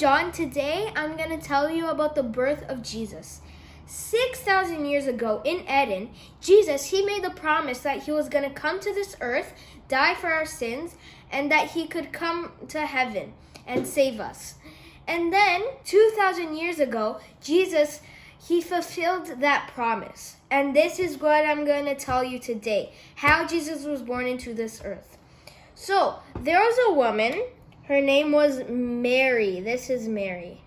John. Today I'm going to tell you about the birth of Jesus. 6,000 years ago in Eden, Jesus, he made the promise that he was going to come to this earth, die for our sins, and that he could come to heaven and save us. And then 2,000 years ago, Jesus, he fulfilled that promise. And this is what I'm going to tell you today how Jesus was born into this earth. So, there was a woman her name was Mary. This is Mary.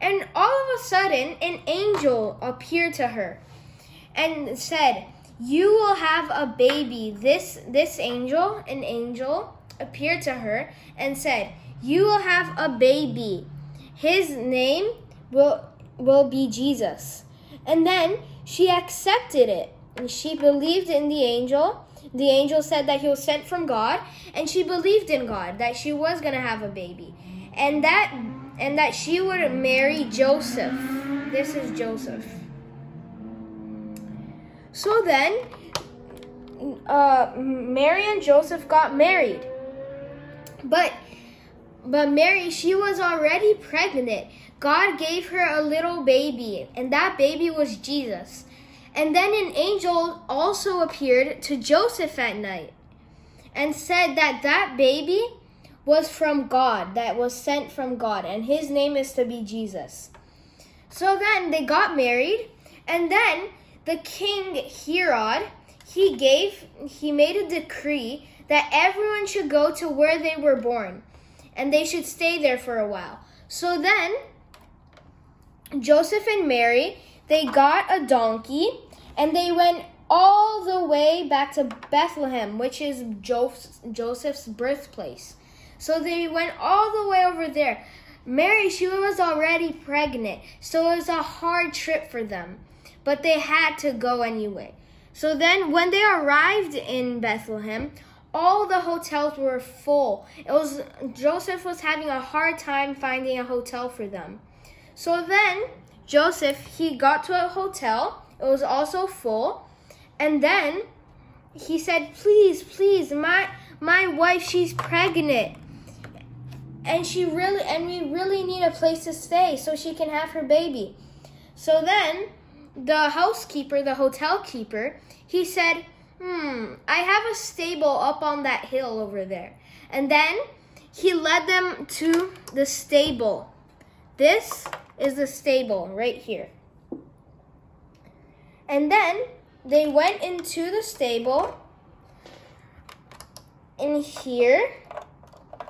And all of a sudden, an angel appeared to her and said, "You will have a baby." This this angel, an angel, appeared to her and said, "You will have a baby. His name will will be Jesus." And then she accepted it. And she believed in the angel the angel said that he was sent from God, and she believed in God that she was going to have a baby. And that and that she would marry Joseph. This is Joseph. So then uh, Mary and Joseph got married. But but Mary, she was already pregnant. God gave her a little baby, and that baby was Jesus. And then an angel also appeared to Joseph at night and said that that baby was from God, that was sent from God, and his name is to be Jesus. So then they got married, and then the king Herod, he gave, he made a decree that everyone should go to where they were born, and they should stay there for a while. So then Joseph and Mary, they got a donkey and they went all the way back to Bethlehem, which is Joseph's birthplace. So they went all the way over there. Mary, she was already pregnant, so it was a hard trip for them. But they had to go anyway. So then, when they arrived in Bethlehem, all the hotels were full. It was Joseph was having a hard time finding a hotel for them. So then Joseph he got to a hotel it was also full. And then he said, "Please, please, my my wife, she's pregnant." And she really and we really need a place to stay so she can have her baby. So then the housekeeper, the hotel keeper, he said, "Hmm, I have a stable up on that hill over there." And then he led them to the stable. This is the stable right here. And then they went into the stable in here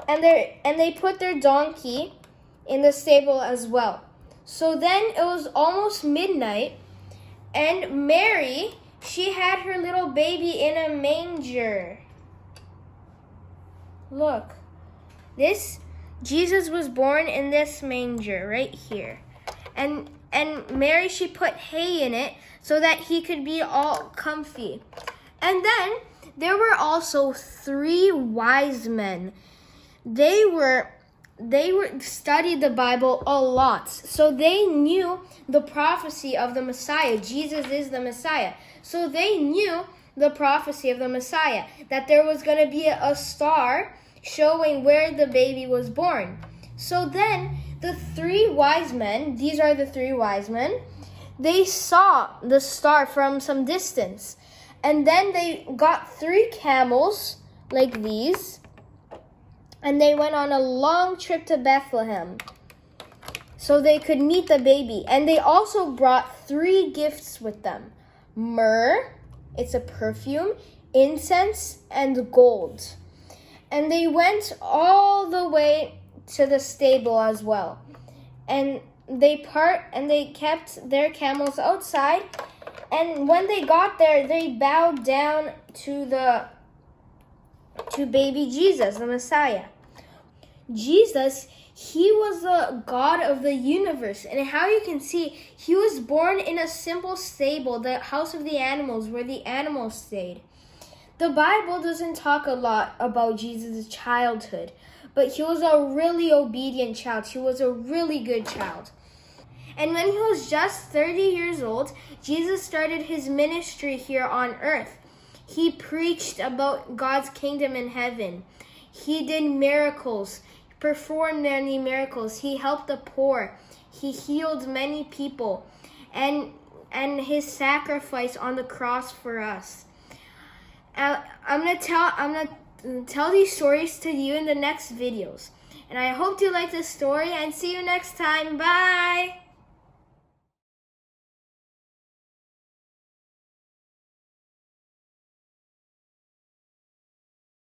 and they and they put their donkey in the stable as well. So then it was almost midnight and Mary she had her little baby in a manger. Look. This Jesus was born in this manger right here. And and Mary she put hay in it so that he could be all comfy. And then there were also three wise men. They were they were studied the Bible a lot. So they knew the prophecy of the Messiah. Jesus is the Messiah. So they knew the prophecy of the Messiah that there was going to be a star showing where the baby was born. So then the three wise men, these are the three wise men, they saw the star from some distance. And then they got three camels like these, and they went on a long trip to Bethlehem so they could meet the baby. And they also brought three gifts with them myrrh, it's a perfume, incense, and gold. And they went all the way to the stable as well. And they part and they kept their camels outside. And when they got there, they bowed down to the to baby Jesus, the Messiah. Jesus, he was the God of the universe. And how you can see, he was born in a simple stable, the house of the animals, where the animals stayed. The Bible doesn't talk a lot about Jesus' childhood, but he was a really obedient child. He was a really good child. And when he was just 30 years old, Jesus started his ministry here on earth. He preached about God's kingdom in heaven. He did miracles performed many miracles. He helped the poor. He healed many people. And and his sacrifice on the cross for us. I'm gonna tell I'm gonna tell these stories to you in the next videos. And I hope you like this story and see you next time. Bye.